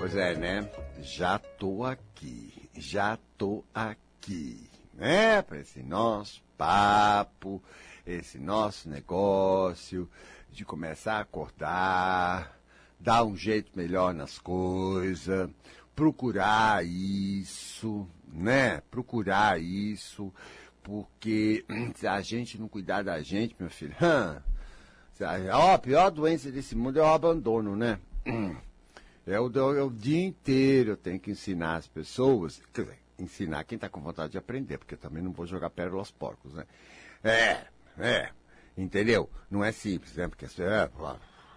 Pois é, né? Já tô aqui, já tô aqui, né? Para esse nosso papo, esse nosso negócio de começar a acordar, dar um jeito melhor nas coisas, procurar isso, né? Procurar isso, porque se a gente não cuidar da gente, meu filho, a pior doença desse mundo é o abandono, né? É o, é o dia inteiro eu tenho que ensinar as pessoas, quer dizer, ensinar quem está com vontade de aprender, porque eu também não vou jogar pérola aos porcos, né? É, é, entendeu? Não é simples, né? Porque é,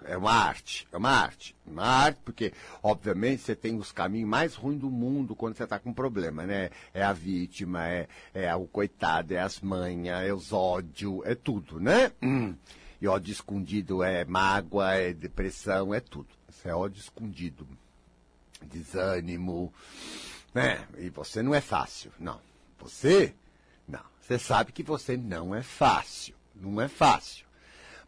é uma arte, é uma arte, uma arte, porque, obviamente, você tem os caminhos mais ruins do mundo quando você está com problema, né? É a vítima, é, é o coitado, é as manhas, é os ódios, é tudo, né? E ódio escondido é mágoa, é depressão, é tudo. É ódio escondido. Desânimo. Né? E você não é fácil. Não. Você, não. Você sabe que você não é fácil. Não é fácil.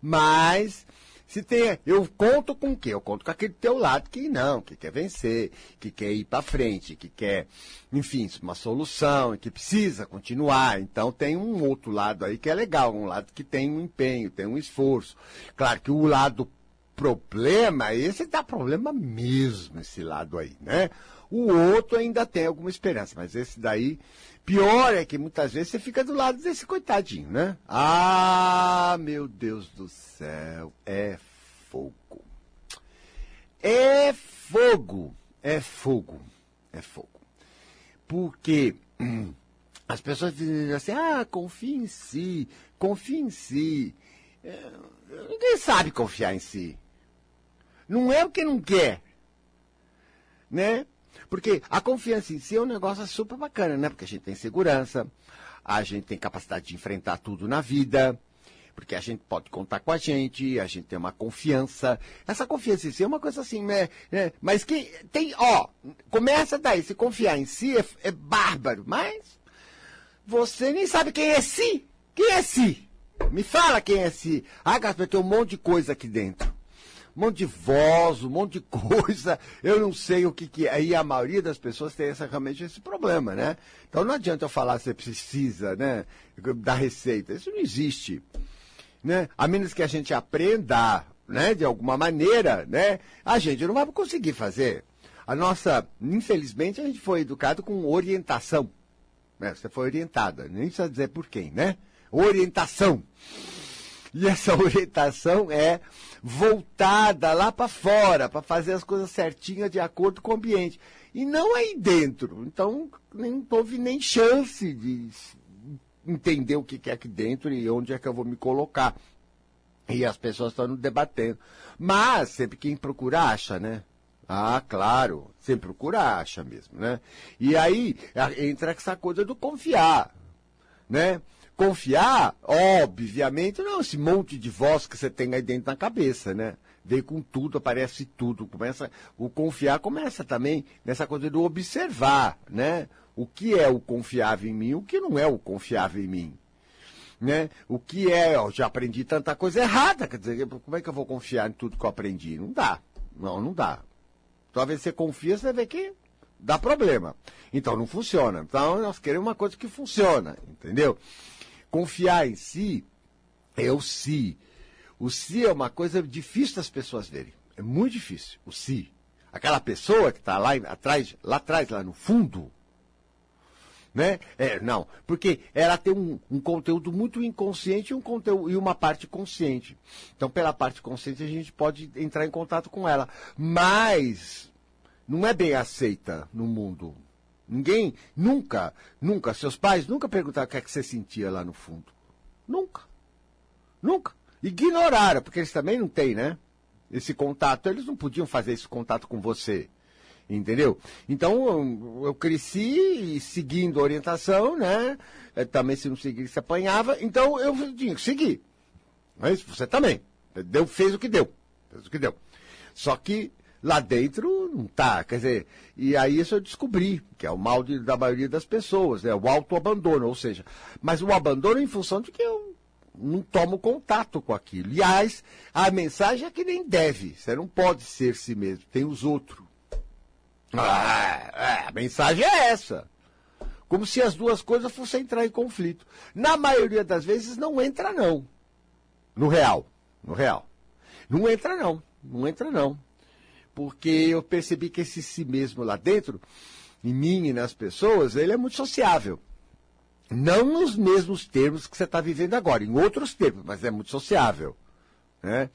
Mas, se tem, eu conto com o quê? Eu conto com aquele teu lado que não, que quer vencer, que quer ir para frente, que quer, enfim, uma solução, que precisa continuar. Então tem um outro lado aí que é legal, um lado que tem um empenho, tem um esforço. Claro que o lado problema, esse dá problema mesmo, esse lado aí, né? O outro ainda tem alguma esperança, mas esse daí, pior é que muitas vezes você fica do lado desse coitadinho, né? Ah, meu Deus do céu, é fogo. É fogo, é fogo, é fogo. Porque hum, as pessoas dizem assim, ah, confia em si, confia em si. É, ninguém sabe confiar em si. Não é porque não quer. Né? Porque a confiança em si é um negócio super bacana, né? Porque a gente tem segurança, a gente tem capacidade de enfrentar tudo na vida, porque a gente pode contar com a gente, a gente tem uma confiança. Essa confiança em si é uma coisa assim, né? né? Mas que tem, ó, começa daí, se confiar em si é, é bárbaro, mas você nem sabe quem é si. Quem é si? Me fala quem é si. Ah, Gaspar, tem um monte de coisa aqui dentro um monte de voz, um monte de coisa, eu não sei o que, que é. E a maioria das pessoas tem essa, realmente esse problema, né? Então não adianta eu falar você precisa, né, da receita. Isso não existe. Né? A menos que a gente aprenda, né, de alguma maneira, né, a gente não vai conseguir fazer. A nossa, infelizmente, a gente foi educado com orientação. Né? Você foi orientada, nem precisa dizer por quem, né? Orientação. E essa orientação é voltada lá para fora, para fazer as coisas certinhas de acordo com o ambiente. E não aí dentro. Então, nem houve nem chance de entender o que é aqui dentro e onde é que eu vou me colocar. E as pessoas estão debatendo. Mas, sempre quem procura acha, né? Ah, claro, sempre procura acha mesmo, né? E aí entra essa coisa do confiar, né? Confiar, obviamente, não esse monte de voz que você tem aí dentro na cabeça, né? Vem com tudo, aparece tudo. Começa, o confiar começa também nessa coisa do observar, né? O que é o confiável em mim, o que não é o confiável em mim. Né? O que é, ó, já aprendi tanta coisa errada, quer dizer, como é que eu vou confiar em tudo que eu aprendi? Não dá. Não, não dá. Talvez você confia, você vê que dá problema. Então não funciona. Então nós queremos uma coisa que funciona, entendeu? Confiar em si é o si. O si é uma coisa difícil das pessoas verem. É muito difícil. O si. Aquela pessoa que está lá atrás, lá atrás, lá no fundo, né? É, não, porque ela tem um, um, conteúdo muito inconsciente e, um conteúdo, e uma parte consciente. Então, pela parte consciente, a gente pode entrar em contato com ela. Mas não é bem aceita no mundo. Ninguém, nunca, nunca, seus pais nunca perguntaram o que é que você sentia lá no fundo. Nunca. Nunca. Ignoraram, porque eles também não têm, né? Esse contato. Eles não podiam fazer esse contato com você. Entendeu? Então, eu, cresci seguindo a orientação, né? É, também se não seguir, se apanhava. Então, eu tinha que seguir. Mas você também. Deu, fez o que deu. Fez o que deu. Só que lá dentro não tá. Quer dizer, e aí isso eu descobri, que é o mal de, da maioria das pessoas, né? O autoabandono, ou seja, mas o abandono em função de que eu não tomo contato com aquilo. Aliás, a mensagem é que nem deve. Você não pode ser si mesmo, tem os outros. Ah, é, a mensagem é essa. Como se as duas coisas fossem entrar em conflito. Na maioria das vezes não entra não. No real. No real. Não entra não. Não entra não. Porque eu percebi que esse si mesmo lá dentro, em mim e nas pessoas, ele é muito sociável. Não nos mesmos termos que você está vivendo agora, em outros termos, mas é muito sociável. Né?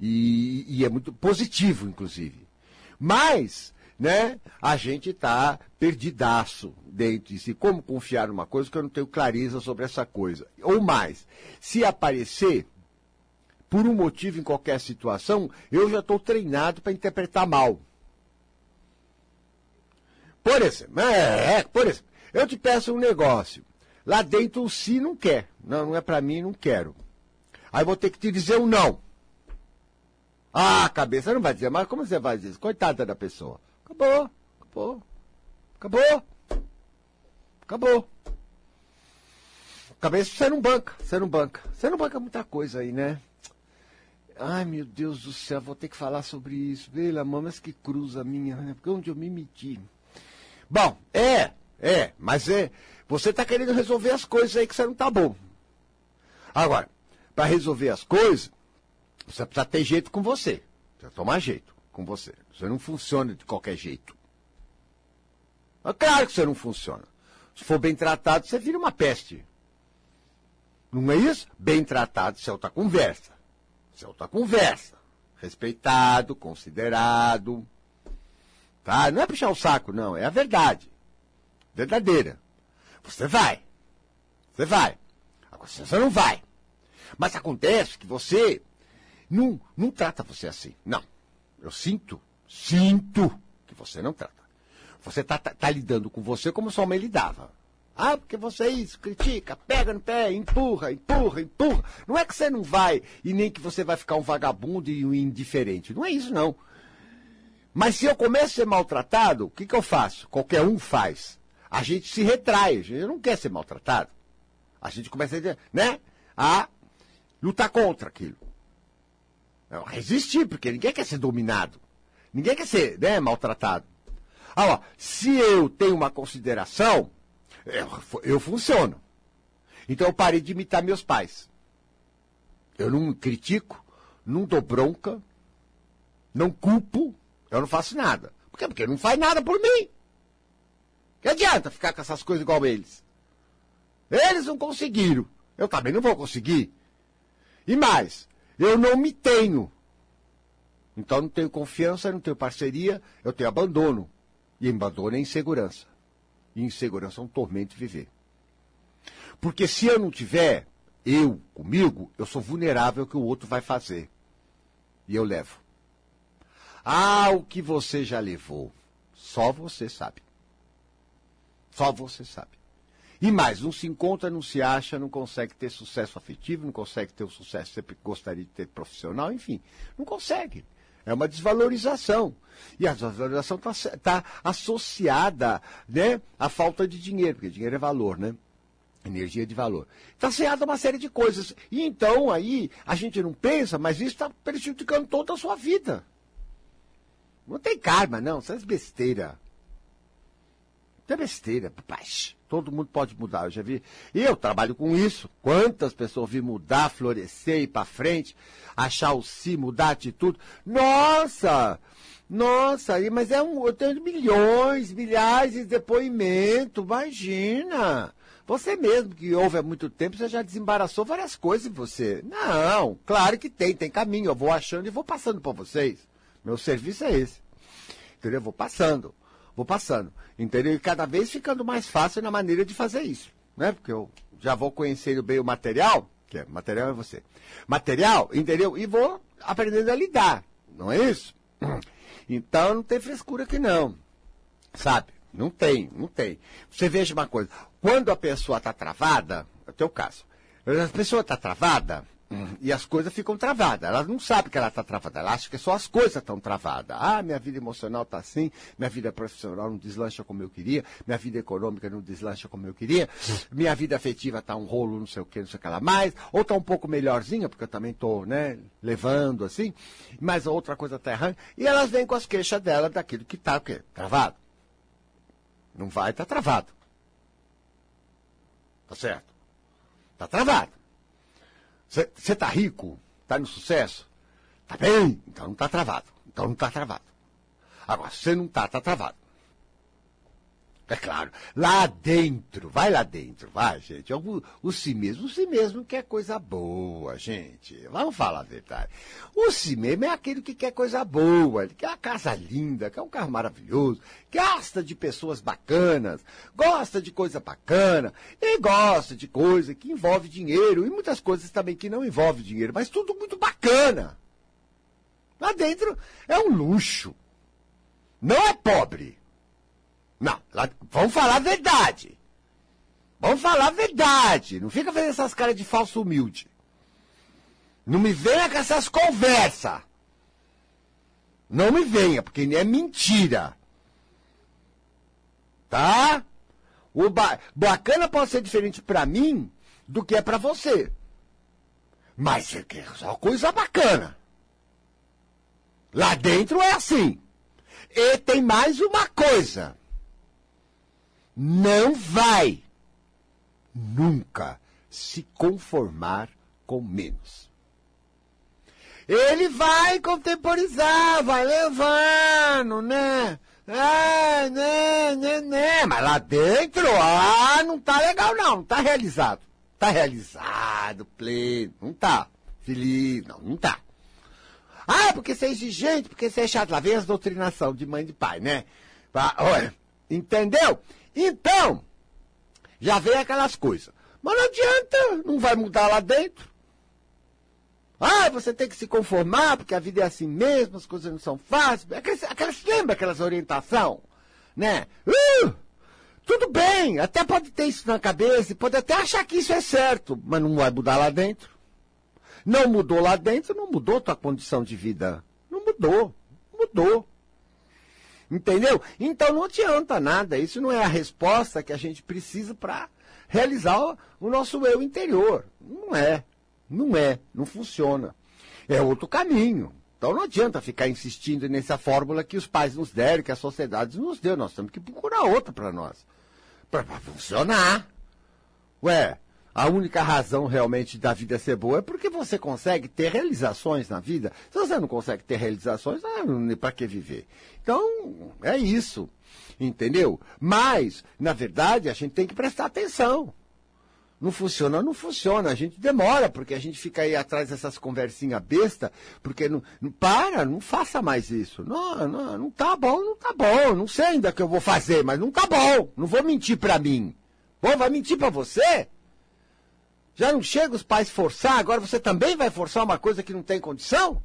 E, e é muito positivo, inclusive. Mas né? A gente está perdidaço dentro de si. Como confiar numa coisa que eu não tenho clareza sobre essa coisa? Ou mais, se aparecer, por um motivo em qualquer situação, eu já estou treinado para interpretar mal. Por exemplo, é, é, por exemplo, eu te peço um negócio. Lá dentro o sim não quer. Não, não é para mim, não quero. Aí vou ter que te dizer um não. Ah, cabeça não vai dizer, mas como você vai dizer? Coitada da pessoa. Acabou. Acabou. Acabou. Acabou. Cabeça você não banca. Você não banca. Você não banca muita coisa aí, né? Ai, meu Deus do céu, vou ter que falar sobre isso. Pela mão, mas que cruza minha, né? Porque onde eu me meti. Bom, é, é, mas é. Você está querendo resolver as coisas aí que você não tá bom. Agora, para resolver as coisas, você precisa ter jeito com você. Precisa tomar jeito com você. Você não funciona de qualquer jeito. É claro que você não funciona. Se for bem tratado, você vira uma peste. Não é isso? Bem tratado, isso é outra conversa. É outra conversa. Respeitado, considerado. Tá? Não é puxar o saco, não. É a verdade. Verdadeira. Você vai. Você vai. Agora você não vai. Mas acontece que você não, não trata você assim. Não. Eu sinto, sinto que você não trata. Você está tá, tá lidando com você como sua mãe lidava. Ah, porque você é isso, critica, pega no pé, empurra, empurra, empurra. Não é que você não vai e nem que você vai ficar um vagabundo e um indiferente. Não é isso, não. Mas se eu começo a ser maltratado, o que, que eu faço? Qualquer um faz. A gente se retrai, a gente não quer ser maltratado. A gente começa a, né, a lutar contra aquilo. Resistir, porque ninguém quer ser dominado. Ninguém quer ser né, maltratado. Ah, se eu tenho uma consideração, eu, eu funciono. Então eu parei de imitar meus pais. Eu não critico, não dou bronca, não culpo, eu não faço nada. Por quê? Porque não faz nada por mim. Que adianta ficar com essas coisas igual eles? Eles não conseguiram. Eu também não vou conseguir. E mais, eu não me tenho. Então não tenho confiança, não tenho parceria, eu tenho abandono. E abandono é insegurança. E insegurança é um tormento viver. Porque se eu não tiver, eu comigo, eu sou vulnerável ao que o outro vai fazer. E eu levo. Ah, o que você já levou. Só você sabe. Só você sabe. E mais, não se encontra, não se acha, não consegue ter sucesso afetivo, não consegue ter o sucesso que sempre gostaria de ter profissional, enfim, não consegue. É uma desvalorização. E a desvalorização está tá associada né, à falta de dinheiro, porque dinheiro é valor, né? Energia de valor. Está associada a uma série de coisas. E então aí a gente não pensa, mas isso está prejudicando toda a sua vida. Não tem karma, não. Isso é besteira. Isso é besteira, papai. Todo mundo pode mudar, eu já vi. E eu trabalho com isso. Quantas pessoas vi mudar, florescer, ir para frente, achar o si, mudar a atitude. Nossa! Nossa, mas é um, eu tenho milhões, milhares de depoimentos, imagina! Você mesmo que ouve há muito tempo, você já desembaraçou várias coisas em você. Não, claro que tem, tem caminho. Eu vou achando e vou passando para vocês. Meu serviço é esse. Entendeu? Eu vou passando vou passando. Entendeu? E cada vez ficando mais fácil na maneira de fazer isso. Né? Porque eu já vou conhecendo bem o material, que é material é você. Material, entendeu? E vou aprendendo a lidar. Não é isso? Então não tem frescura aqui não. Sabe? Não tem, não tem. Você veja uma coisa. Quando a pessoa está travada, é o teu caso. A pessoa está travada, e as coisas ficam travadas. Ela não sabe que ela está travada, ela acha que só as coisas estão travadas. Ah, minha vida emocional está assim, minha vida profissional não deslancha como eu queria, minha vida econômica não deslancha como eu queria, minha vida afetiva está um rolo, não sei o que, não sei o que lá mais, ou está um pouco melhorzinha, porque eu também estou né, levando assim, mas outra coisa está errando, e elas vêm com as queixas dela daquilo que está? Travado. Não vai, tá travado. Tá certo? Tá travado. Você tá rico? Tá no sucesso? Tá bem? Então não tá travado. Então não tá travado. Agora, se você não tá, tá travado. É claro, lá dentro, vai lá dentro, vai, gente. O, o si mesmo, o si mesmo quer coisa boa, gente. Vamos falar a verdade. O si mesmo é aquele que quer coisa boa, ele quer uma casa linda, quer um carro maravilhoso, gosta de pessoas bacanas, gosta de coisa bacana, e gosta de coisa que envolve dinheiro, e muitas coisas também que não envolvem dinheiro, mas tudo muito bacana. Lá dentro é um luxo. Não é pobre. Não, vamos falar a verdade. Vamos falar a verdade. Não fica fazendo essas caras de falso humilde. Não me venha com essas conversas. Não me venha, porque é mentira. Tá? O ba bacana pode ser diferente para mim do que é para você. Mas é só coisa bacana. Lá dentro é assim. E tem mais uma coisa não vai nunca se conformar com menos. Ele vai contemporizar, vai levando, né? Ah, né, né, né. Mas lá dentro, ah, não tá legal não, não tá realizado. Tá realizado, pleno, não tá. Feliz, não, não tá. Ah, porque você é exigente, porque você é chato. Lá vem as doutrinação de mãe e de pai, né? Olha, entendeu? Então, já vem aquelas coisas. Mas não adianta, não vai mudar lá dentro. Ah, você tem que se conformar, porque a vida é assim mesmo, as coisas não são fáceis. Aquelas, aquelas lembra aquelas orientação, né? Uh, tudo bem, até pode ter isso na cabeça, pode até achar que isso é certo, mas não vai mudar lá dentro. Não mudou lá dentro, não mudou tua condição de vida. Não mudou, mudou. Entendeu? Então não adianta nada. Isso não é a resposta que a gente precisa para realizar o, nosso eu interior. Não é. Não é. Não funciona. É outro caminho. Então não adianta ficar insistindo nessa fórmula que os pais nos deram, que a sociedade nos deu. Nós temos que procurar outra para nós. Para funcionar. Ué, a única razão realmente da vida ser boa é porque você consegue ter realizações na vida. Se você não consegue ter realizações, ah, para que viver? Então, é isso. Entendeu? Mas, na verdade, a gente tem que prestar atenção. Não funciona, não funciona. A gente demora, porque a gente fica aí atrás dessas conversinhas besta, porque não, não para, não faça mais isso. Não, não, não tá bom, não tá bom. Não sei ainda o que eu vou fazer, mas não tá bom. Não vou mentir para mim. Pô, vai mentir para você? Já não chega os pais forçar, agora você também vai forçar uma coisa que não tem condição?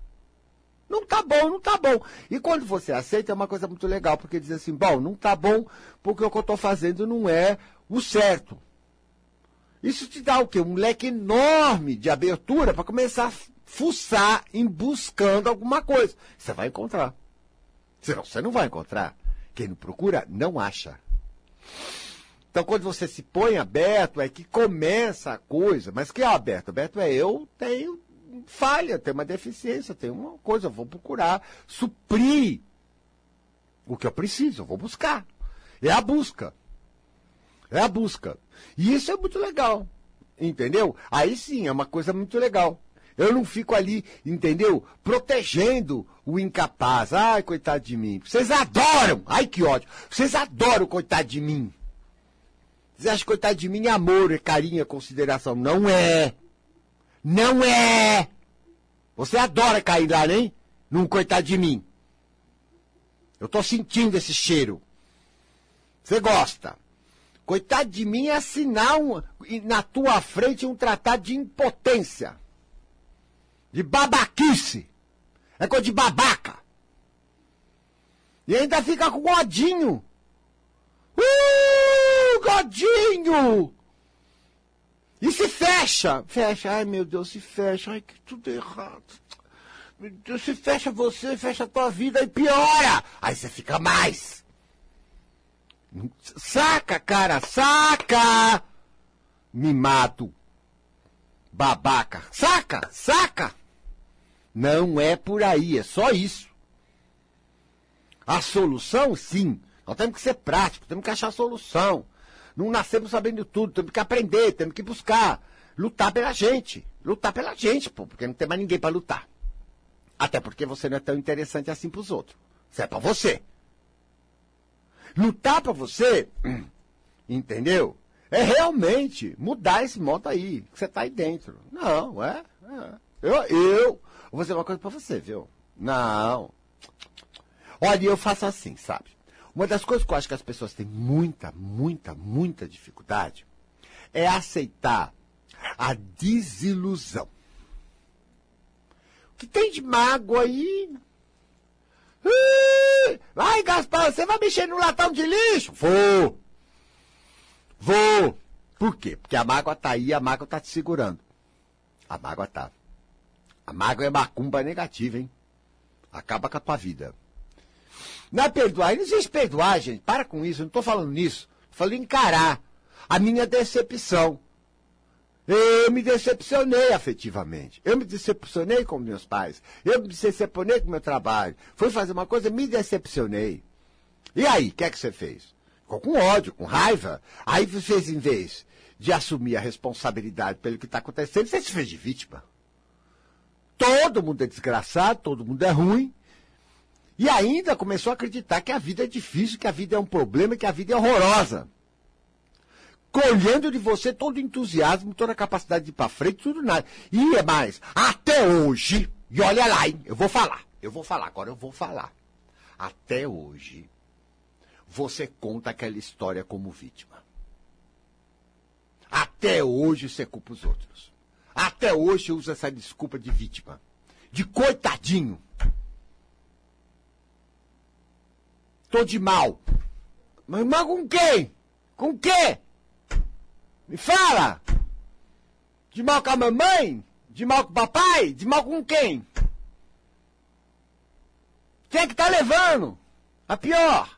Não tá bom, não tá bom. E quando você aceita é uma coisa muito legal, porque diz assim, bom, não tá bom porque o que eu estou fazendo não é o certo. Isso te dá o quê? Um leque enorme de abertura para começar a fuçar em buscando alguma coisa. Você vai encontrar. Senão você não vai encontrar. Quem não procura, não acha. Então, quando você se põe aberto, é que começa a coisa. Mas que é aberto? Aberto é eu tenho falha, tem uma deficiência, tem uma coisa, eu vou procurar suprir o que eu preciso, eu vou buscar. É a busca. É a busca. E isso é muito legal. Entendeu? Aí sim, é uma coisa muito legal. Eu não fico ali, entendeu? Protegendo o incapaz. Ai, coitado de mim. Vocês adoram. Ai, que ódio. Vocês adoram, coitado de mim. Vocês acham que coitado de mim é amor, é carinho, é consideração. Não é. Não é! Você adora cair lá, nem? Num coitado de mim. Eu tô sentindo esse cheiro. Você gosta. Coitado de mim é assinar um, na tua frente um tratado de impotência. De babaquice. É coisa de babaca. E ainda fica com godinho. Uh, godinho! E se fecha. Fecha. Ai, meu Deus, se fecha. Ai, que tudo errado. Meu Deus, se fecha você, fecha a tua vida e piora. Aí você fica mais. Saca, cara, saca! Mimado. Babaca. Saca, saca! Não é por aí, é só isso. A solução, sim, Nós temos que ser práticos, temos que achar solução. Não nascemos sabendo tudo, temos que aprender, temos que buscar. Lutar pela gente. Lutar pela gente, pô, porque não tem mais ninguém para lutar. Até porque você não é tão interessante assim pros outros. Isso é pra você. Lutar pra você, entendeu? É realmente mudar esse modo aí, que você tá aí dentro. Não, é. é. Eu, eu vou fazer uma coisa pra você, viu? Não. Olha, eu faço assim, sabe? Uma das coisas que eu acho que as pessoas têm muita, muita, muita dificuldade é aceitar a desilusão. O que tem de mágoa aí? Vai, Gaspar, você vai mexer no latão de lixo? Vou. Vou. Por quê? Porque a mágoa tá aí, a mágoa tá te segurando. A mágoa tá. A mágoa é macumba negativa, hein? Acaba com a tua vida. Não é perdoar, não existe perdoar, gente. Para com isso, eu não estou falando nisso. Falando encarar a minha decepção. Eu me decepcionei afetivamente. Eu me decepcionei com meus pais. Eu me decepcionei com meu trabalho. Fui fazer uma coisa, me decepcionei. E aí, o que é que você fez? Ficou com ódio, com raiva. Aí você fez, em vez de assumir a responsabilidade pelo que está acontecendo, você se fez de vítima. Todo mundo é desgraçado, todo mundo é ruim. E ainda começou a acreditar que a vida é difícil, que a vida é um problema, que a vida é horrorosa. Colhendo de você todo o entusiasmo, toda a capacidade de ir para frente, tudo nada. E é mais, até hoje, e olha lá, hein, eu vou falar, eu vou falar, agora eu vou falar. Até hoje, você conta aquela história como vítima. Até hoje você culpa os outros. Até hoje usa essa desculpa de vítima. De coitadinho. Tô de mal. Mas mal com quem? Com quê? Me fala! De mal com a mamãe? De mal com o papai? De mal com quem? Quem é que tá levando? A pior.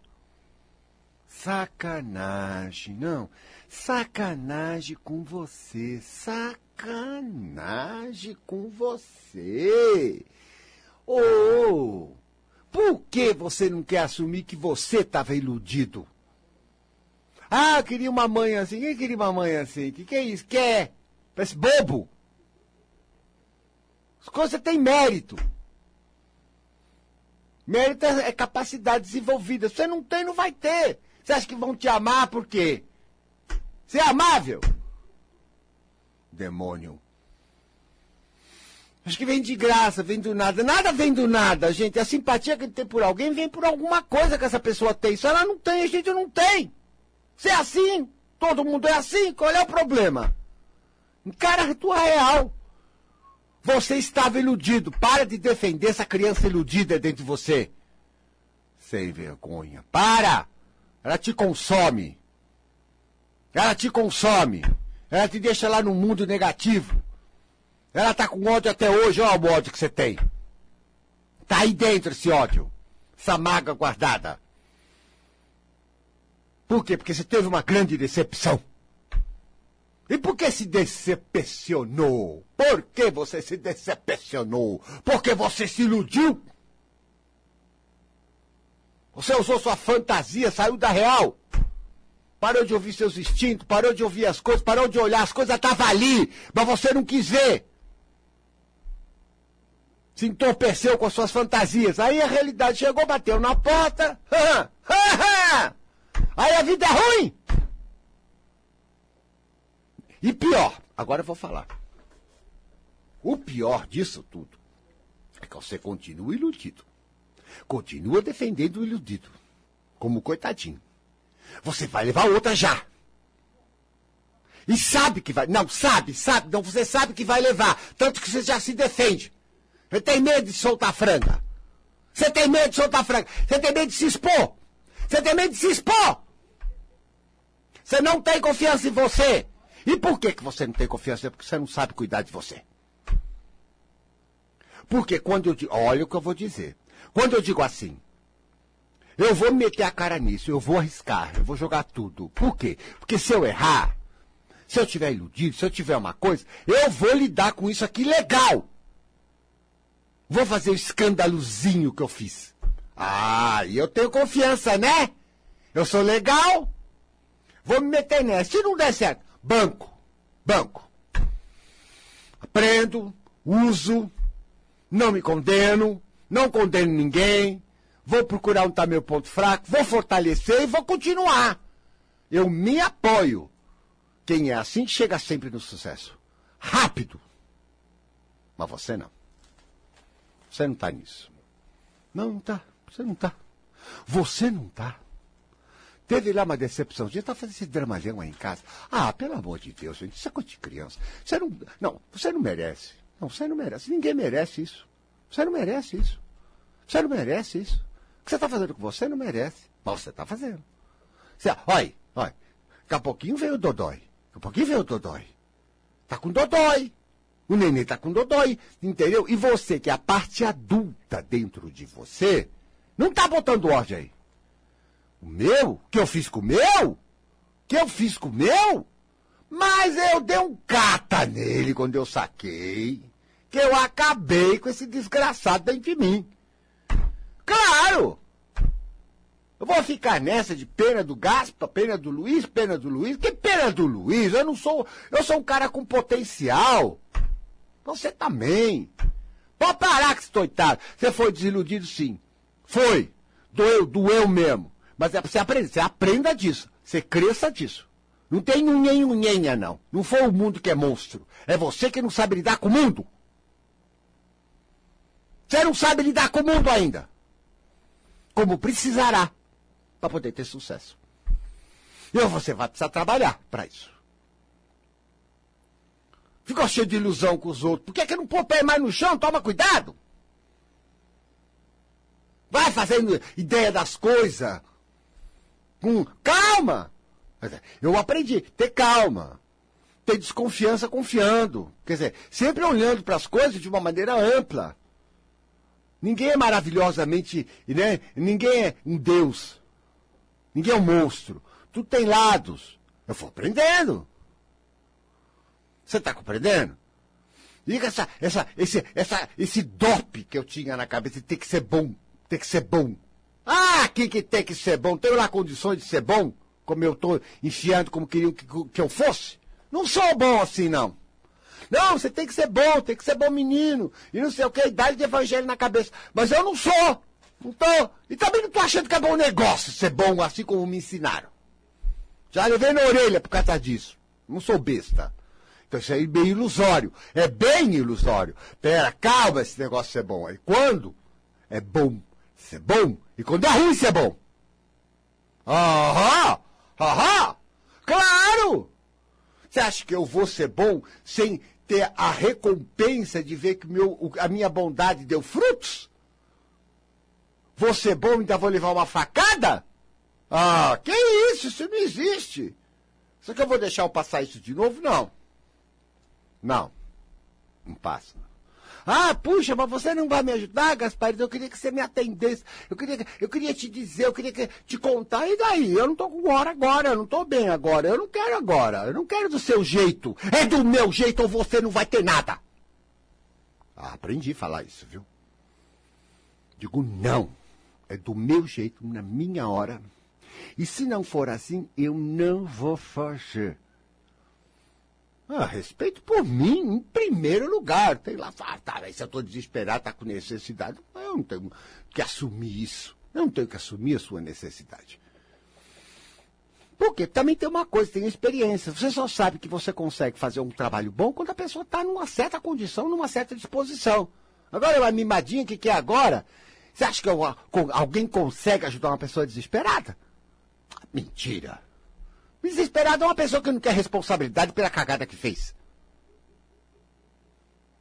Sacanagem, não. Sacanagem com você. Sacanagem com você. Oh! Por que você não quer assumir que você estava iludido? Ah, queria uma mãe assim. Quem queria uma mãe assim? Que que é isso? Quer? Parece bobo. As coisas têm mérito. Mérito é, é capacidade desenvolvida. Você não tem, não vai ter. Você acha que vão te amar por quê? Você é amável? Demônio. Acho que vem de graça, vem do nada. Nada vem do nada, gente. A simpatia que ele tem por alguém vem por alguma coisa que essa pessoa tem. Se ela não tem, a gente não tem. Se é assim, todo mundo é assim, qual é o problema? Encara a tua real. Você estava iludido. Para de defender essa criança iludida dentro de você. Sem vergonha. Para! Ela te consome. Ela te consome. Ela te deixa lá no mundo negativo. Ela tá com ódio até hoje, olha o ódio que você tem. Tá aí dentro esse ódio. Essa maga guardada. Por quê? Porque você teve uma grande decepção. E por que se decepcionou? Por que você se decepcionou? Porque você se iludiu? Você usou sua fantasia, saiu da real. Parou de ouvir seus instintos, parou de ouvir as coisas, parou de olhar, as coisas estavam ali, mas você não quis ver se entorpeceu com suas fantasias. Aí a realidade chegou, bateu na porta. Aí a vida é ruim. E pior, agora eu vou falar. O pior disso tudo é que você continua iludido. Continua defendendo o iludido. Como coitadinho. Você vai levar outra já. E sabe que vai. Não, sabe, sabe. Não, você sabe que vai levar. Tanto que você já se defende. Você tem medo de soltar franga? Você tem medo de soltar franga? Você tem medo de se expor? Você tem medo de se expor? Você não tem confiança em você. E por que, que você não tem confiança? Porque você não sabe cuidar de você. Porque quando eu digo. Olha o que eu vou dizer. Quando eu digo assim. Eu vou meter a cara nisso, eu vou arriscar, eu vou jogar tudo. Por quê? Porque se eu errar, se eu tiver iludido, se eu tiver uma coisa, eu vou lidar com isso aqui legal. Vou fazer o escandalozinho que eu fiz. Ah, e eu tenho confiança, né? Eu sou legal, vou me meter nessa. Se não der certo, banco, banco. Aprendo, uso, não me condeno, não condeno ninguém, vou procurar onde está meu ponto fraco, vou fortalecer e vou continuar. Eu me apoio. Quem é assim chega sempre no sucesso. Rápido. Mas você não. Você não está nisso. Não, não está. Você não está. Você não está. Teve lá uma decepção. Você está fazendo esse dramalhão aí em casa. Ah, pelo amor de Deus, gente. Isso é coisa de criança. Você não. Não, você não merece. Não, você não merece. Ninguém merece isso. Você não merece isso. Você não merece isso. O que você está fazendo com você não merece. Mas você está fazendo. Você, olha, olha. Daqui a pouquinho veio o Dodói. Daqui a pouquinho veio o Dodói. Tá com Dodói. O neném tá com Dodói. Entendeu? E você, que é a parte adulta dentro de você, não tá botando ordem aí. O meu? que eu fiz com o meu? que eu fiz com o meu? Mas eu dei um cata nele quando eu saquei. Que eu acabei com esse desgraçado dentro de mim. Claro! Eu vou ficar nessa de pena do Gaspa, pena do Luiz, pena do Luiz. Que pena do Luiz? Eu não sou. Eu sou um cara com potencial. Você também. Pode parar que estoitado. Você foi desiludido, sim. Foi. Doeu, doeu mesmo. Mas é pra você aprender. Você aprenda disso. Você cresça disso. Não tem unhen unhenha, não. Não foi o mundo que é monstro. É você que não sabe lidar com o mundo. Você não sabe lidar com o mundo ainda. Como precisará para poder ter sucesso. E você vai precisar trabalhar para isso. Ficou cheio de ilusão com os outros. Por que, que não pôr o pé mais no chão? Toma cuidado. Vai fazendo ideia das coisas. Com calma. Eu aprendi. Ter calma. Ter desconfiança confiando. Quer dizer, sempre olhando para as coisas de uma maneira ampla. Ninguém é maravilhosamente. Né? Ninguém é um Deus. Ninguém é um monstro. Tudo tem lados. Eu vou aprendendo. Você está compreendendo? Liga essa, essa, esse, essa, esse dope que eu tinha na cabeça. Tem que ser bom. Tem que ser bom. Ah, quem que tem que ser bom? Tenho lá condições de ser bom? Como eu estou enfiando como queriam que, que eu fosse? Não sou bom assim, não. Não, você tem que ser bom, tem que ser bom menino. E não sei o que, idade de evangelho na cabeça. Mas eu não sou. Não tô. E também não tô achando que é bom negócio ser bom assim como me ensinaram. Já levei na orelha por causa disso. Não sou besta. Então isso aí é bem ilusório. É bem ilusório. Pera, calma esse negócio ser bom. Aí quando é bom ser bom, e quando é ruim ser bom. Aham! Aham! Claro! Você acha que eu vou ser bom sem ter a recompensa de ver que meu, a minha bondade deu frutos? Vou ser bom e ainda vou levar uma facada? Ah, que isso? Isso não existe. Só que eu vou deixar eu passar isso de novo? Não. Não. Não passa. Ah, puxa, mas você não vai me ajudar, Gaspar? Eu queria que você me atendesse. Eu queria, eu queria te dizer, eu queria que, te contar. E daí? Eu não tô com hora agora, eu não tô bem agora. Eu não quero agora. Eu não quero do seu jeito. É do meu jeito ou você não vai ter nada. Ah, aprendi a falar isso, viu? Digo não é do meu jeito, na minha hora. E se não for assim, eu não vou fazer. Ah, respeito por mim, em primeiro lugar. Tem lá, ah, tá, se eu estou desesperado, está com necessidade. Eu não tenho que assumir isso. Eu não tenho que assumir a sua necessidade. Porque também tem uma coisa, tem experiência. Você só sabe que você consegue fazer um trabalho bom quando a pessoa está numa certa condição, numa certa disposição. Agora, uma mimadinha que quer agora, você acha que alguém consegue ajudar uma pessoa desesperada? Mentira. Desesperada é uma pessoa que não quer responsabilidade pela cagada que fez.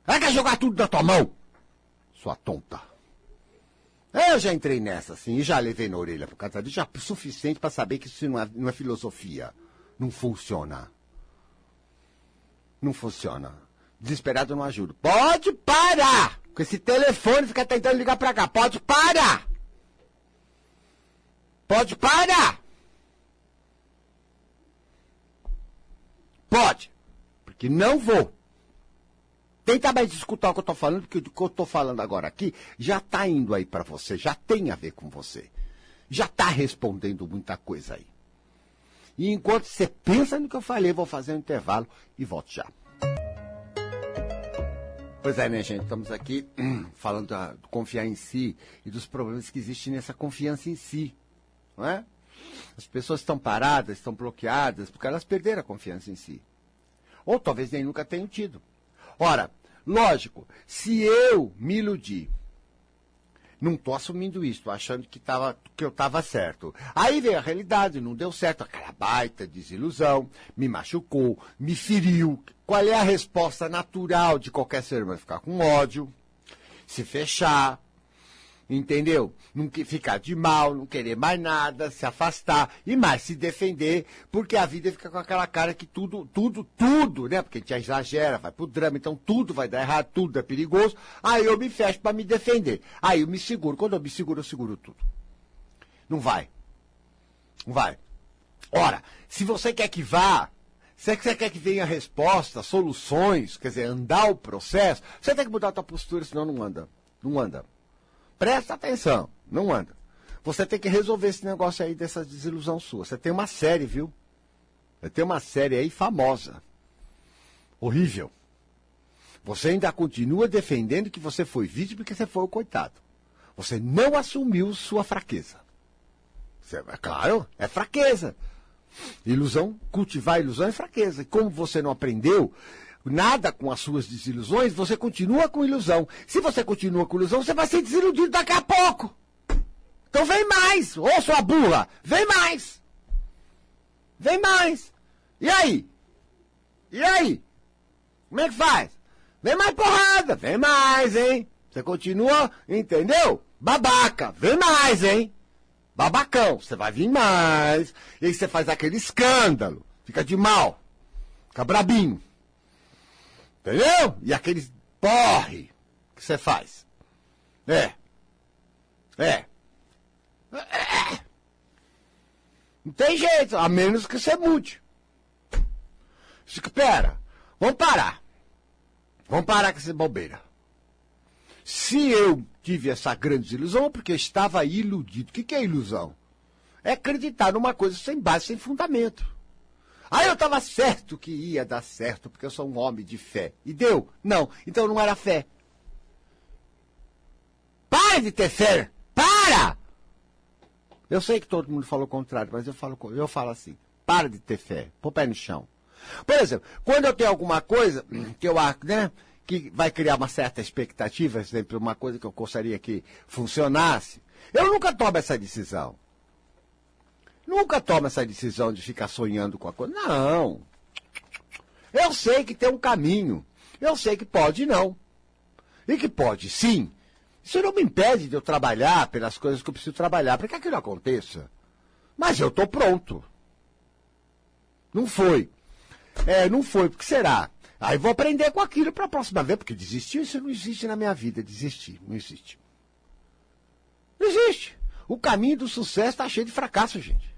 Ela quer jogar tudo na tua mão. Sua tonta. Eu já entrei nessa, assim, e já levei na orelha por causa disso, já é suficiente para saber que isso não é, não é filosofia. Não funciona. Não funciona. Desesperado não ajuda. Pode parar! Com esse telefone fica tentando ligar pra cá. Pode parar! Pode parar! Pode. Porque não vou. Tenta mais escutar o que eu estou falando, porque o que eu estou falando agora aqui já está indo aí para você, já tem a ver com você. Já está respondendo muita coisa aí. E enquanto você pensa no que eu falei, vou fazer um intervalo e volto já. Pois é, né, gente? Estamos aqui falando de confiar em si e dos problemas que existem nessa confiança em si. Não é? As pessoas estão paradas, estão bloqueadas, porque elas perderam a confiança em si. Ou talvez nem nunca tenham tido. Ora, lógico, se eu me iludi, não estou assumindo isso, achando que, tava, que eu estava certo. Aí veio a realidade, não deu certo, aquela baita desilusão, me machucou, me feriu. Qual é a resposta natural de qualquer ser humano? Ficar com ódio, se fechar, entendeu? Não ficar de mal, não querer mais nada, se afastar e mais se defender, porque a vida fica com aquela cara que tudo, tudo, tudo, né? Porque a gente exagera, vai pro drama, então tudo vai dar errado, tudo é perigoso. Aí eu me fecho para me defender. Aí eu me seguro. Quando eu me seguro, eu seguro tudo. Não vai. Não vai. Ora, se você quer que vá, se você quer que venha resposta, soluções, quer dizer, andar o processo, você tem que mudar a tua postura, senão não anda. Não anda. Presta atenção, não anda. Você tem que resolver esse negócio aí dessa desilusão sua. Você tem uma série, viu? Você tem uma série aí famosa. Horrível. Você ainda continua defendendo que você foi vítima e que você foi o coitado. Você não assumiu sua fraqueza. Você, é claro, é fraqueza. Ilusão, cultivar ilusão é fraqueza. E como você não aprendeu nada com as suas desilusões, você continua com ilusão. Se você continua com ilusão, você vai ser desiludido daqui a pouco. Então vem mais, ô sua burra, vem mais. Vem mais. E aí? E aí? Como é que faz? Vem mais porrada, vem mais, hein? Você continua, entendeu? Babaca, vem mais, hein? Babacão, você vai vir mais. E aí você faz aquele escândalo, fica de mal, fica brabinho. Entendeu? E aqueles porre que você faz. É. É. É. Não tem jeito, a menos que você mude. Espera, vamos parar. Vamos parar com essa bobeira. Se eu tive essa grande ilusão, é porque eu estava iludido. O que, que é ilusão? É acreditar numa coisa sem base, sem fundamento. Ah, eu estava certo que ia dar certo, porque eu sou um homem de fé. E deu? Não. Então não era fé. Para de ter fé! Para! Eu sei que todo mundo falou o contrário, mas eu falo, eu falo assim. Para de ter fé. Põe o pé no chão. Por exemplo, quando eu tenho alguma coisa que eu acho, né? Que vai criar uma certa expectativa, exemplo, uma coisa que eu gostaria que funcionasse, eu nunca tomo essa decisão. Nunca toma essa decisão de ficar sonhando com a coisa. Não. Eu sei que tem um caminho. Eu sei que pode não. E que pode sim. Isso não me impede de eu trabalhar pelas coisas que eu preciso trabalhar para que aquilo aconteça. Mas eu estou pronto. Não foi. É, não foi. Por que será? Aí vou aprender com aquilo para a próxima vez, porque desistir, isso não existe na minha vida. Desistir, não existe. Não existe. O caminho do sucesso está cheio de fracasso, gente.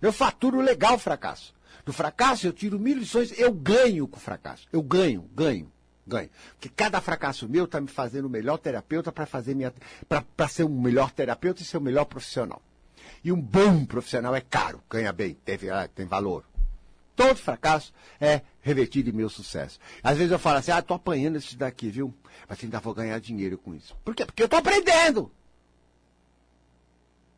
Eu faturo legal o fracasso. Do fracasso eu tiro mil lições, eu ganho com o fracasso. Eu ganho, ganho, ganho. Porque cada fracasso meu está me fazendo o melhor terapeuta para fazer minha. para ser um melhor terapeuta e ser o um melhor profissional. E um bom profissional é caro, ganha bem, tem, tem valor. Todo fracasso é revertido em meu sucesso. Às vezes eu falo assim, ah, tô apanhando esse daqui, viu? Mas ainda vou ganhar dinheiro com isso. Por quê? Porque eu tô aprendendo.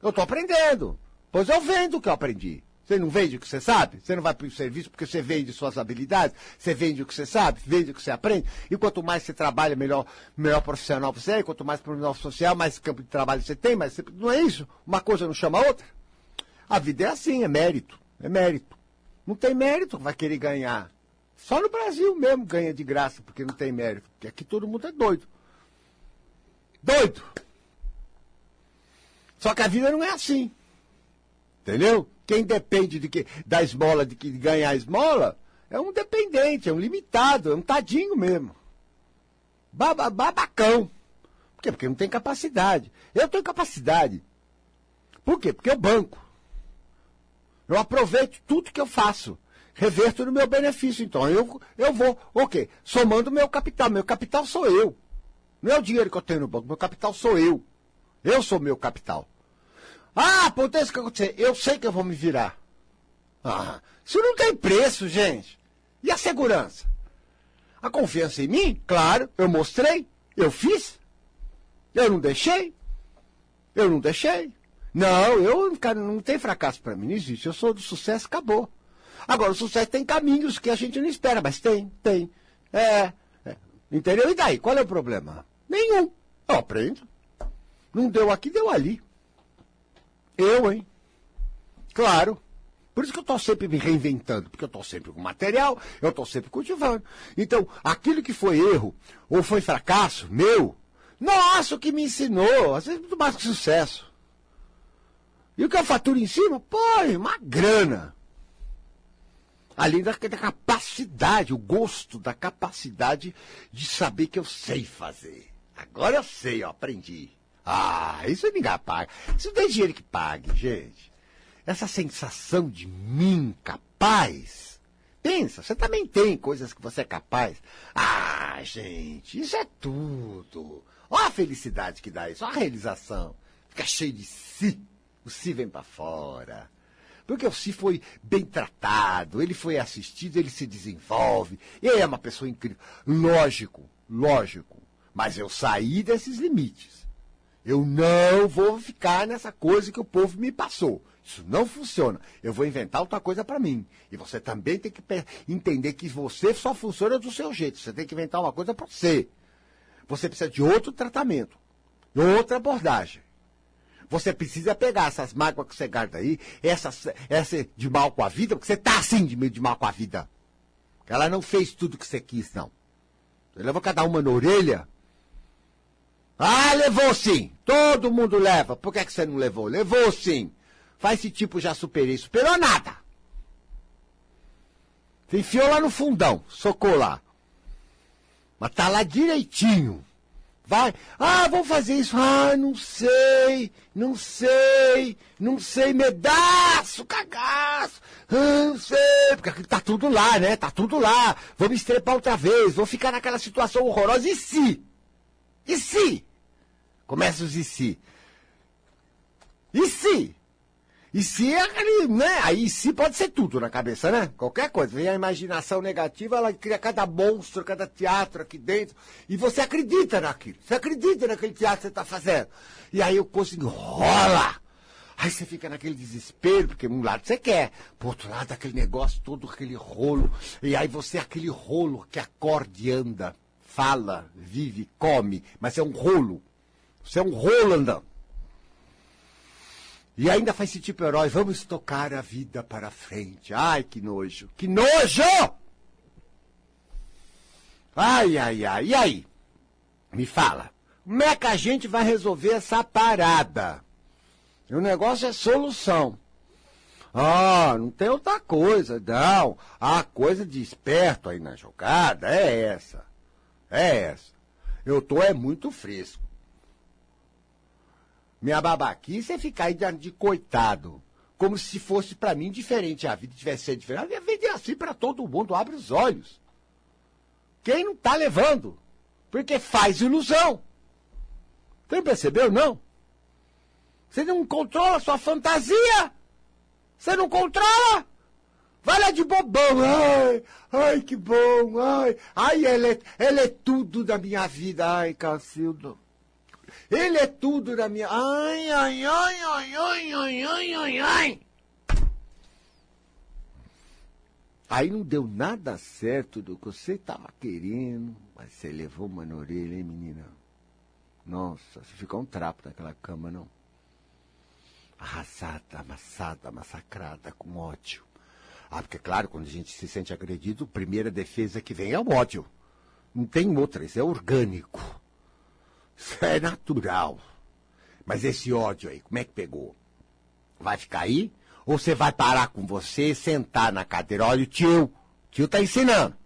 Eu tô aprendendo. Pois eu vendo o que eu aprendi. Você não vende o que você sabe? Você não vai para o serviço porque você vende suas habilidades? Você vende o que você sabe? Vende o que você aprende? E quanto mais você trabalha, melhor, melhor profissional você é. Quanto mais profissional social, mais campo de trabalho você tem. Mas não é isso? Uma coisa não chama a outra? A vida é assim, é mérito. É mérito. Não tem mérito, vai querer ganhar. Só no Brasil mesmo ganha de graça, porque não tem mérito. Porque aqui todo mundo é doido. Doido! Só que a vida não é assim. Entendeu? Quem depende de que, da esmola, de, que, ganhar a esmola, é um dependente, é um limitado, é um tadinho mesmo. Baba, babacão. Por quê? Porque não tem capacidade. Eu tenho capacidade. Por quê? Porque eu banco. Eu aproveito tudo que eu faço. Reverto no meu benefício. Então eu, eu vou, o quê? Somando meu capital. Meu capital sou eu. Não é o dinheiro que eu tenho no banco. Meu capital sou eu. Eu sou meu capital. Ah, acontece o que acontecer. Eu sei que eu vou me virar. Ah, isso não tem preço, gente. E a segurança? A confiança em mim? Claro, eu mostrei, eu fiz. Eu não deixei. Eu não deixei. Não, eu, cara, não tem fracasso para mim, não existe. Eu sou do sucesso, acabou. Agora, o sucesso tem caminhos que a gente não espera, mas tem, tem. É, é. Entendeu? E daí? Qual é o problema? Nenhum. Eu aprendo. Não deu aqui, deu ali. Eu, hein? Claro. Por isso que eu estou sempre me reinventando, porque eu estou sempre com material, eu estou sempre cultivando. Então, aquilo que foi erro ou foi fracasso meu, nossa, o que me ensinou, às vezes muito mais que sucesso. E o que eu faturo em cima? Pô, uma grana. Além da, da capacidade, o gosto da capacidade de saber que eu sei fazer. Agora eu sei, eu aprendi. Ah, isso ninguém paga. Isso não tem dinheiro que pague, gente. Essa sensação de mim capaz. Pensa, você também tem coisas que você é capaz. Ah, gente, isso é tudo. Olha a felicidade que dá isso, olha a realização. Fica cheio de si. O si vem para fora. Porque o Si foi bem tratado, ele foi assistido, ele se desenvolve. Ele é uma pessoa incrível. Lógico, lógico. Mas eu saí desses limites. Eu não vou ficar nessa coisa que o povo me passou. Isso não funciona. Eu vou inventar outra coisa para mim. E você também tem que entender que você só funciona do seu jeito. Você tem que inventar uma coisa para você. Você precisa de outro tratamento, outra abordagem. Você precisa pegar essas mágoas que você guarda aí, essa, essa de mal com a vida, porque você tá assim de, de mal com a vida. Ela não fez tudo que você quis, não. Você levou cada uma na orelha. Ah, levou sim. Todo mundo leva. Por que, é que você não levou? Levou sim. Faz esse tipo, já superei. Superou nada. Você enfiou lá no fundão, socou lá. Mas tá lá direitinho. Vai. Ah, vamos fazer isso. Ah, não sei, não sei, não sei, medaço, cagaço. Ah, não sei, porque tá tudo lá, né? Tá tudo lá. Vamos estrepar outra vez, vou ficar naquela situação horrorosa. E se? E se? Começa os e se. E se? E se é aquele, né? Aí se pode ser tudo na cabeça, né? Qualquer coisa. Vem a imaginação negativa, ela cria cada monstro, cada teatro aqui dentro. E você acredita naquilo. Você acredita naquele teatro que você está fazendo. E aí o consigo rola. Aí você fica naquele desespero, porque um lado você quer, por outro lado aquele negócio, todo aquele rolo. E aí você é aquele rolo que acorde e anda, fala, vive, come, mas é um rolo. Você é um rolo andando. E ainda faz esse tipo herói, vamos tocar a vida para frente. Ai, que nojo. Que nojo! Ai, ai, ai. E aí? Me fala. Como é que a gente vai resolver essa parada? O negócio é solução. Ah, não tem outra coisa, não. A coisa de esperto aí na jogada é essa. É essa. Eu tô é muito fresco. Minha babaquice é ficar aí de, coitado. Como se fosse para mim diferente. A vida tivesse sido diferente. A vida é assim para todo mundo. Abre os olhos. Quem não tá levando? Porque faz ilusão. Você percebeu, não? Você não controla a sua fantasia. Você não controla. Vai lá de bobão. Ai, ai, que bom. Ai, ai ela, é, ela é tudo da minha vida. Ai, Cacildo. Ele é tudo na minha. Ai, ai, ai, ai, ai, ai, ai, ai, ai. Aí não deu nada certo do que você estava querendo, mas você levou uma na orelha, hein, menina? Nossa, você ficou um trapo naquela cama, não? Arrasada, amassada, massacrada, com ódio. Ah, porque, claro, quando a gente se sente agredido, a primeira defesa que vem é o ódio. Não tem outra, isso é orgânico. Isso é natural. Mas esse ódio aí, como é que pegou? Vai ficar aí? Ou você vai parar com você, sentar na cadeira? Olha o tio. O tio tá ensinando.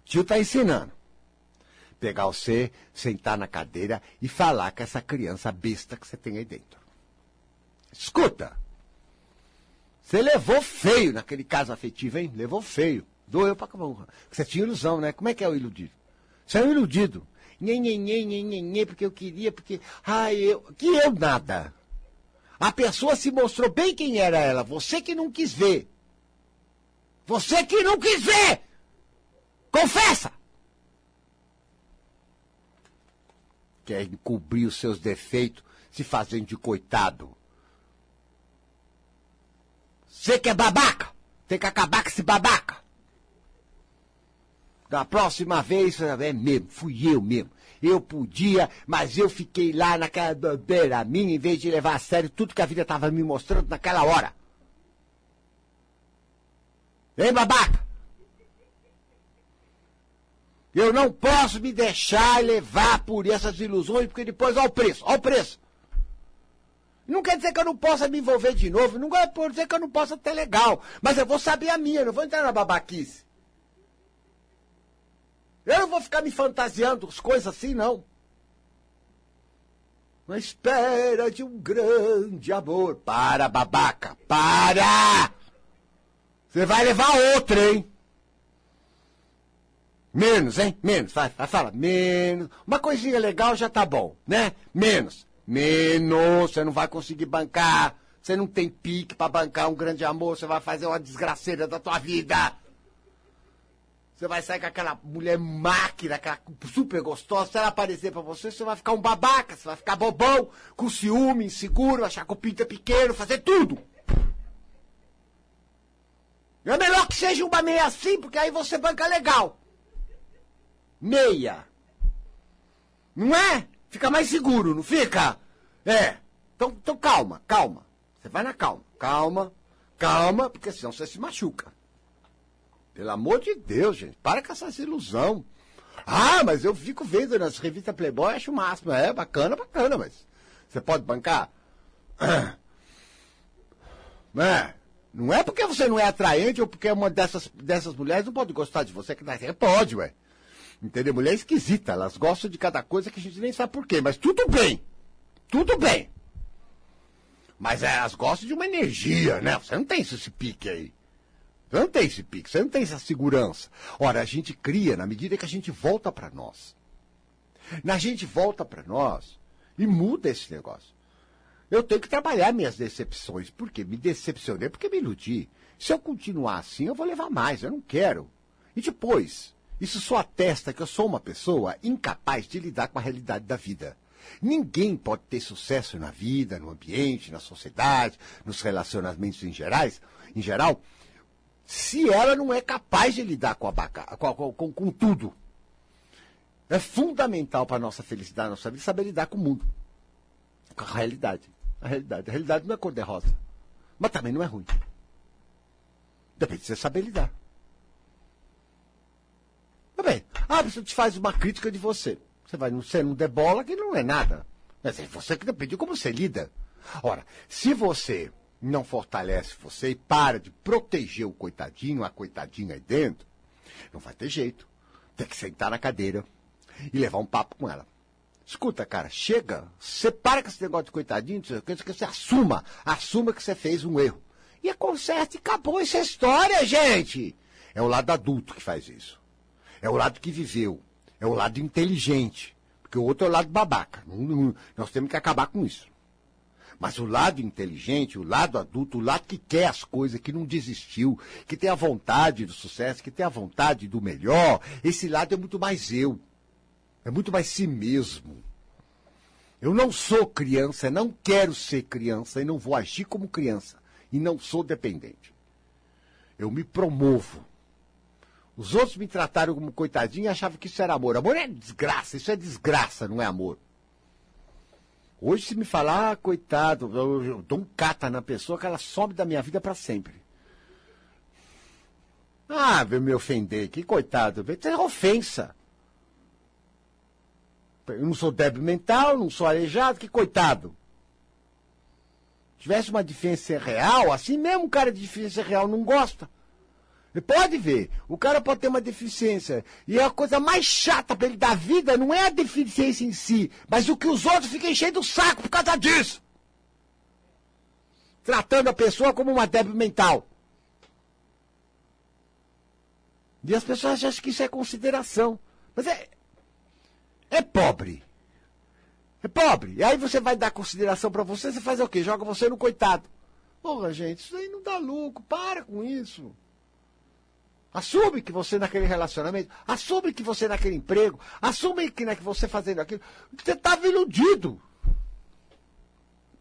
O tio tá ensinando. Pegar você, sentar na cadeira e falar com essa criança besta que você tem aí dentro. Escuta. Você levou feio naquele caso afetivo, hein? Levou feio. Doeu pra caramba. Você tinha ilusão, né? Como é que é o iludido? Você é um iludido. Nhenhenhen, nhenhenhen, porque eu queria, porque. Ai, eu. Que eu nada. A pessoa se mostrou bem quem era ela. Você que não quis ver. Você que não quis ver! Confessa! Quer encobrir os seus defeitos, se fazendo de coitado. Você que é babaca! Tem que acabar com esse babaca! Da próxima vez, é mesmo, fui eu mesmo. Eu podia, mas eu fiquei lá naquela bobeira minha, em vez de levar a sério tudo que a vida estava me mostrando naquela hora. Hein, babaca? Eu não posso me deixar levar por essas ilusões, porque depois, olha o preço, olha o preço. Não quer dizer que eu não possa me envolver de novo, não quer dizer que eu não possa ter legal, mas eu vou saber a minha, não vou entrar na babaquice. Eu não vou ficar me fantasiando as coisas assim, não. Na espera de um grande amor. Para, babaca, para! Você vai levar outra, hein? Menos, hein? Menos. Vai, vai, fala. Menos. Uma coisinha legal já tá bom, né? Menos. Menos. Você não vai conseguir bancar. Você não tem pique para bancar um grande amor. Você vai fazer uma desgraceira da tua vida. Você vai sair com aquela mulher máquina, aquela super gostosa. Se ela aparecer para você, você vai ficar um babaca. Você vai ficar bobão, com ciúme, inseguro, achar que o pinto é pequeno, fazer tudo. É melhor que seja uma meia assim, porque aí você banca legal. Meia. Não é? Fica mais seguro, não fica? É. Então, então calma, calma. Você vai na calma. Calma, calma, porque senão você se machuca. Pelo amor de Deus, gente. Para com essa ilusão. Ah, mas eu fico vendo nas revistas Playboy, acho o máximo. É bacana, bacana, mas você pode bancar? É. Não é porque você não é atraente ou porque uma dessas, dessas mulheres não pode gostar de você que dá Pode, ué. Entendeu? Mulher esquisita, elas gostam de cada coisa que a gente nem sabe por quê, mas tudo bem. Tudo bem. Mas elas gostam de uma energia, né? Você não tem esse pique aí. Você não tem esse pique, você não tem essa segurança. Ora, a gente cria na medida que a gente volta para nós. Na gente volta para nós e muda esse negócio. Eu tenho que trabalhar minhas decepções. Por quê? Me decepcionei porque me iludi. Se eu continuar assim, eu vou levar mais. Eu não quero. E depois, isso só atesta que eu sou uma pessoa incapaz de lidar com a realidade da vida. Ninguém pode ter sucesso na vida, no ambiente, na sociedade, nos relacionamentos em, gerais, em geral, se ela não é capaz de lidar com, com, com, com tudo. É fundamental para a nossa felicidade, nossa vida, saber lidar com o mundo, com a realidade a realidade. A realidade não é cor-de-rosa. Mas também não é ruim. Depende de você saber lidar. Tá bem. Ah, você te faz uma crítica de você. Você vai, você não der bola, que não é nada. Mas é você que de como você lida. Ora, se você não fortalece você e para de proteger o coitadinho, a coitadinha aí dentro, não vai ter jeito. Tem que sentar na cadeira e levar um papo com ela. Escuta, cara, chega, separa com esse negócio de coitadinho, que você assuma, assuma que você fez um erro. E é conserta e acabou essa história, gente. É o lado adulto que faz isso. É o lado que viveu. É o lado inteligente. Porque o outro é o lado babaca. Nós temos que acabar com isso. Mas o lado inteligente, o lado adulto, o lado que quer as coisas, que não desistiu, que tem a vontade do sucesso, que tem a vontade do melhor, esse lado é muito mais eu. É muito mais si mesmo. Eu não sou criança, não quero ser criança e não vou agir como criança. E não sou dependente. Eu me promovo. Os outros me trataram como coitadinho e achavam que isso era amor. Amor é desgraça, isso é desgraça, não é amor. Hoje, se me falar, ah, coitado, eu, eu dou um cata na pessoa que ela some da minha vida para sempre. Ah, veio me ofender, que coitado, isso é ofensa. Eu não sou débil mental, não sou aleijado, que coitado. Se tivesse uma deficiência real, assim mesmo um cara de deficiência real não gosta. Pode ver, o cara pode ter uma deficiência. E a coisa mais chata para ele da vida não é a deficiência em si, mas o que os outros ficam enchendo o saco por causa disso. Tratando a pessoa como uma débil mental. E as pessoas acham que isso é consideração. Mas é, é pobre. É pobre. E aí você vai dar consideração para você, você faz o quê? Joga você no coitado. Porra, gente, isso aí não dá lucro. Para com isso. Assume que você naquele relacionamento, assume que você naquele emprego, assume que, né, que você fazendo aquilo, você estava iludido.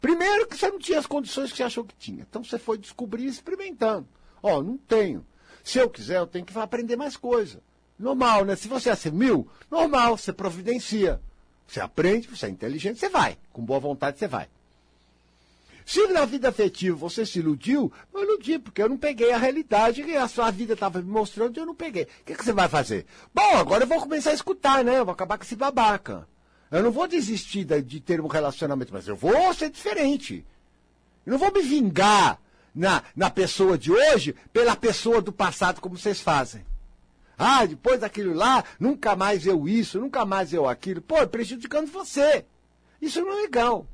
Primeiro que você não tinha as condições que você achou que tinha. Então você foi descobrir experimentando. Ó, oh, não tenho. Se eu quiser, eu tenho que aprender mais coisa. Normal, né? Se você assumiu, normal, você providencia. Você aprende, você é inteligente, você vai. Com boa vontade, você vai. Se na vida afetiva você se iludiu, eu iludi, porque eu não peguei a realidade que a sua vida estava me mostrando e eu não peguei. O que, que, você vai fazer? Bom, agora eu vou começar a escutar, né? Eu vou acabar com esse babaca. Eu não vou desistir de ter um relacionamento, mas eu vou ser diferente. Eu não vou me vingar na, na pessoa de hoje pela pessoa do passado, como vocês fazem. Ah, depois daquilo lá, nunca mais eu isso, nunca mais eu aquilo. Pô, prejudicando você. Isso não é legal.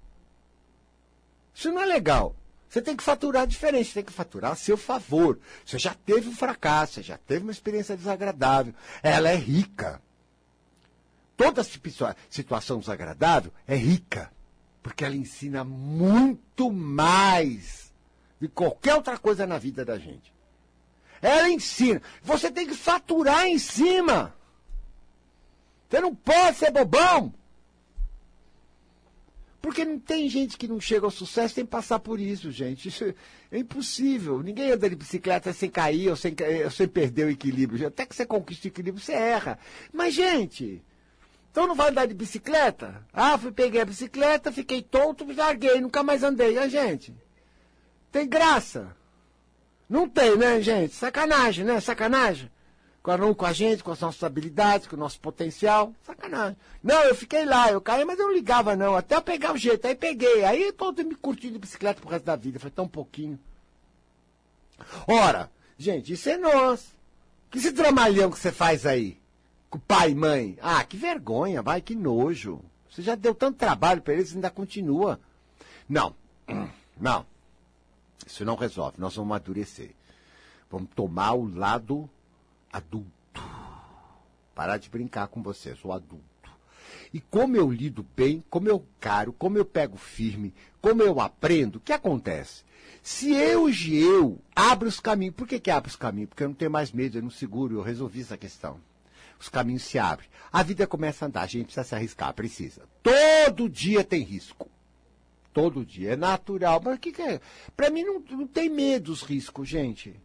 Isso não é legal. Você tem que faturar diferente, tem que faturar a seu favor. Você já teve um fracasso, você já teve uma experiência desagradável. Ela é rica. Toda situação desagradável é rica. Porque ela ensina muito mais de qualquer outra coisa na vida da gente. Ela ensina. Você tem que faturar em cima. Você não pode ser bobão. Porque não tem gente que não chega ao sucesso sem passar por isso, gente. Isso é impossível. Ninguém anda de bicicleta sem cair ou sem, ou sem perder o equilíbrio. Até que você conquista o equilíbrio, você erra. Mas, gente, então não vai andar de bicicleta? Ah, fui, peguei a bicicleta, fiquei tonto, larguei, nunca mais andei. Ah, gente, tem graça. Não tem, né, gente? Sacanagem, né? Sacanagem com, com a gente, com as nossas habilidades, com o nosso potencial. Sacanagem. Não, eu fiquei lá, eu caí, mas eu não ligava, não. Até eu pegar o jeito. Aí peguei. Aí tô me curtindo de bicicleta pro resto da vida. Foi tão pouquinho. Ora, gente, isso é nós. Que esse dramalhão que você faz aí? Com pai e mãe? Ah, que vergonha, vai, que nojo. Você já deu tanto trabalho para eles e ainda continua. Não, não. Isso não resolve. Nós vamos amadurecer. Vamos tomar o lado adulto. Parar de brincar com você, sou adulto. E como eu lido bem, como eu caro, como eu pego firme, como eu aprendo, o que acontece? Se eu e eu abro os caminhos, por que, que abre os caminhos? Porque eu não tenho mais medo, eu não seguro, eu resolvi essa questão. Os caminhos se abrem. A vida começa a andar, a gente precisa se arriscar, precisa. Todo dia tem risco. Todo dia. É natural. Mas o que, que é? Para mim não, não tem medo os riscos, gente.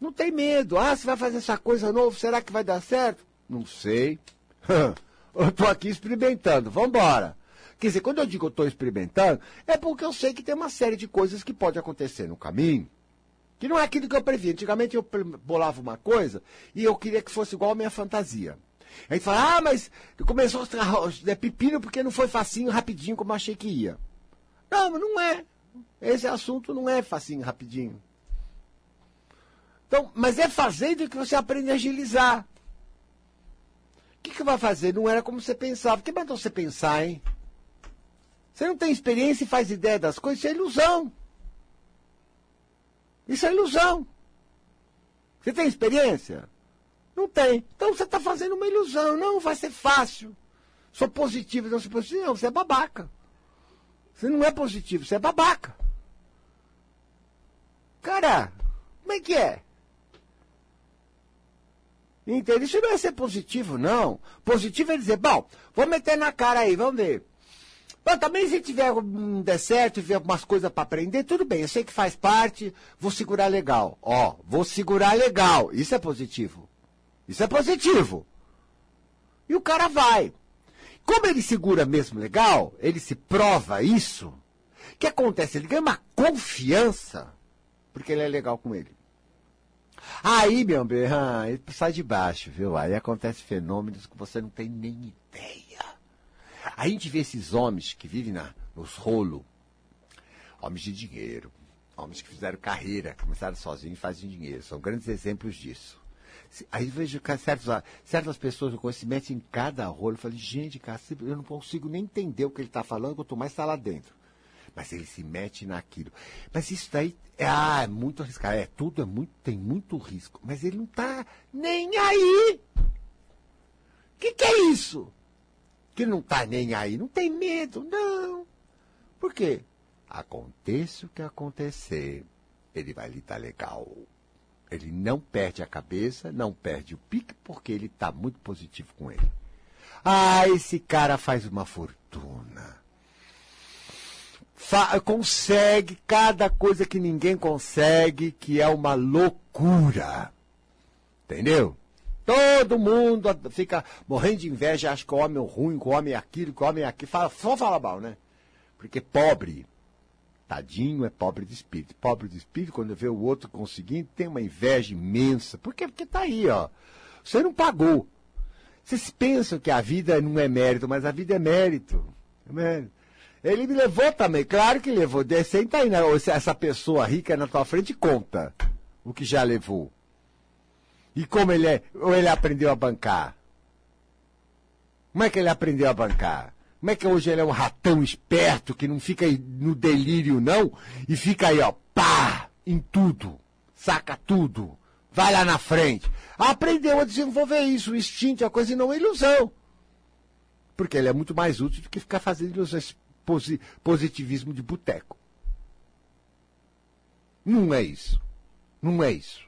Não tem medo. Ah, você vai fazer essa coisa nova, será que vai dar certo? Não sei. eu estou aqui experimentando. Vamos embora. Quer dizer, quando eu digo que eu estou experimentando, é porque eu sei que tem uma série de coisas que pode acontecer no caminho. Que não é aquilo que eu previ. Antigamente eu bolava uma coisa e eu queria que fosse igual a minha fantasia. Aí fala, ah, mas começou a é pepino porque não foi facinho, rapidinho, como eu achei que ia. Não, mas não é. Esse assunto não é facinho, rapidinho. Então, mas é fazendo que você aprende a agilizar. O que, que vai fazer? Não era como você pensava. Que mandou você pensar, hein? Você não tem experiência e faz ideia das coisas, isso é ilusão. Isso é ilusão. Você tem experiência? Não tem. Então você está fazendo uma ilusão. Não, vai ser fácil. Sou positivo, não sou positivo. Não, você é babaca. Você não é positivo, você é babaca. Cara, como é que é? Entende? Isso não é ser positivo, não. Positivo é dizer, bom, vou meter na cara aí, vamos ver. Bom, também se tiver um der certo, tiver algumas coisas para aprender, tudo bem, eu sei que faz parte, vou segurar legal. Ó, vou segurar legal. Isso é positivo. Isso é positivo. E o cara vai. Como ele segura mesmo legal, ele se prova isso. O que acontece? Ele ganha uma confiança, porque ele é legal com ele. Aí, meu bem, ele sai de baixo, viu? Aí acontece fenômenos que você não tem nem ideia. A gente vê esses homens que vivem na, nos rolos, homens de dinheiro, homens que fizeram carreira, começaram sozinhos e fazem dinheiro. São grandes exemplos disso. Aí vejo que certas, pessoas que se metem em cada rolo. Eu falei, gente, cara, eu não consigo nem entender o que ele está falando, quanto mais está lá dentro mas ele se mete naquilo. Mas isso daí é, ah, é muito arriscado. É, tudo é muito, tem muito risco. Mas ele não está nem aí. O que, que é isso? que não tá nem aí, não tem medo, não. Por quê? Aconteça o que acontecer, ele vai lhe dar legal. Ele não perde a cabeça, não perde o pique, porque ele está muito positivo com ele. Ah, esse cara faz uma fortuna. Consegue cada coisa que ninguém consegue, que é uma loucura. Entendeu? Todo mundo fica morrendo de inveja, acha que o homem é ruim, que o homem é aquilo, que o homem é aquilo. Fala, só fala mal, né? Porque pobre, tadinho, é pobre de espírito. Pobre de espírito, quando vê o outro conseguindo, tem uma inveja imensa. Por quê? Porque tá aí, ó. Você não pagou. Vocês pensam que a vida não é mérito, mas a vida é mérito. É mérito. Ele me levou também, claro que levou. Senta aí, né? essa pessoa rica na tua frente conta o que já levou. E como ele é, ou ele aprendeu a bancar? Como é que ele aprendeu a bancar? Como é que hoje ele é um ratão esperto que não fica no delírio, não? E fica aí, ó, pá, em tudo. Saca tudo. Vai lá na frente. Aprendeu a desenvolver isso, o instinto, a coisa e não a ilusão. Porque ele é muito mais útil do que ficar fazendo ilusões, positivismo de boteco. Não é isso. Não é isso.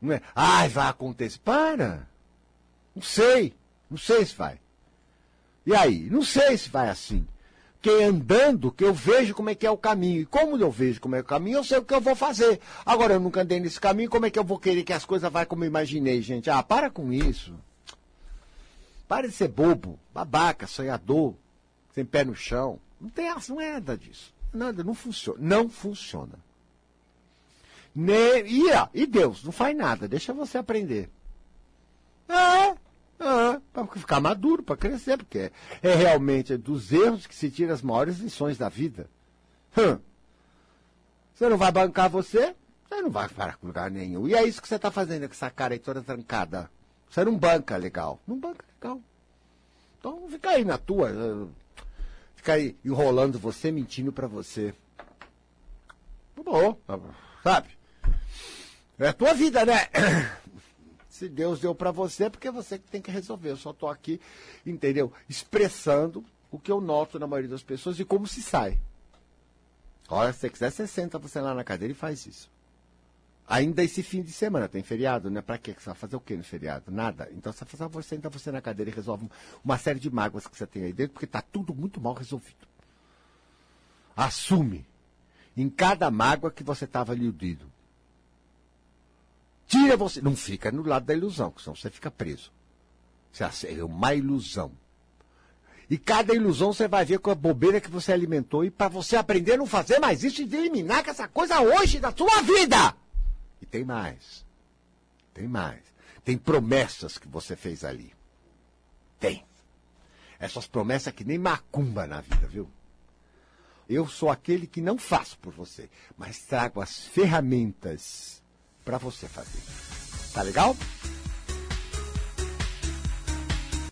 Não é, ai, vai acontecer. Para! Não sei. Não sei se vai. E aí? Não sei se vai assim. Que andando, que eu vejo como é que é o caminho. E como eu vejo como é o caminho, eu sei o que eu vou fazer. Agora, eu nunca andei nesse caminho, como é que eu vou querer que as coisas vá como eu imaginei, gente? Ah, para com isso. Para de ser bobo, babaca, sonhador, sem pé no chão. Não tem não é nada disso. Nada, não funciona. Não funciona. Ne e, e Deus não faz nada, deixa você aprender. É, é para ficar maduro, para crescer, porque é, é, realmente dos erros que se tira as maiores lições da vida. Hum. Você não vai bancar você, você não vai para lugar nenhum. E é isso que você está fazendo com essa cara aí toda trancada. Você não banca legal. Não banca legal. Então fica aí na tua. Fica aí enrolando você, mentindo para você. Tá bom, sabe? É a tua vida, né? Se Deus deu para você, é porque você que tem que resolver. Eu só estou aqui, entendeu? Expressando o que eu noto na maioria das pessoas e como se sai. Olha, se você quiser, você senta você lá na cadeira e faz isso. Ainda esse fim de semana, tem feriado, né? Pra quê? Você vai fazer o quê no feriado? Nada. Então você faz, você senta você na cadeira e resolve uma série de mágoas que você tem aí dentro, porque está tudo muito mal resolvido. Assume em cada mágoa que você estava iludido. Tira você. Não fica no lado da ilusão, senão você fica preso. É uma ilusão. E cada ilusão você vai ver com a bobeira que você alimentou. E para você aprender a não fazer mais isso e eliminar essa coisa hoje da sua vida. Tem mais. Tem mais. Tem promessas que você fez ali. Tem. Essas promessas que nem macumba na vida, viu? Eu sou aquele que não faço por você, mas trago as ferramentas para você fazer. Tá legal?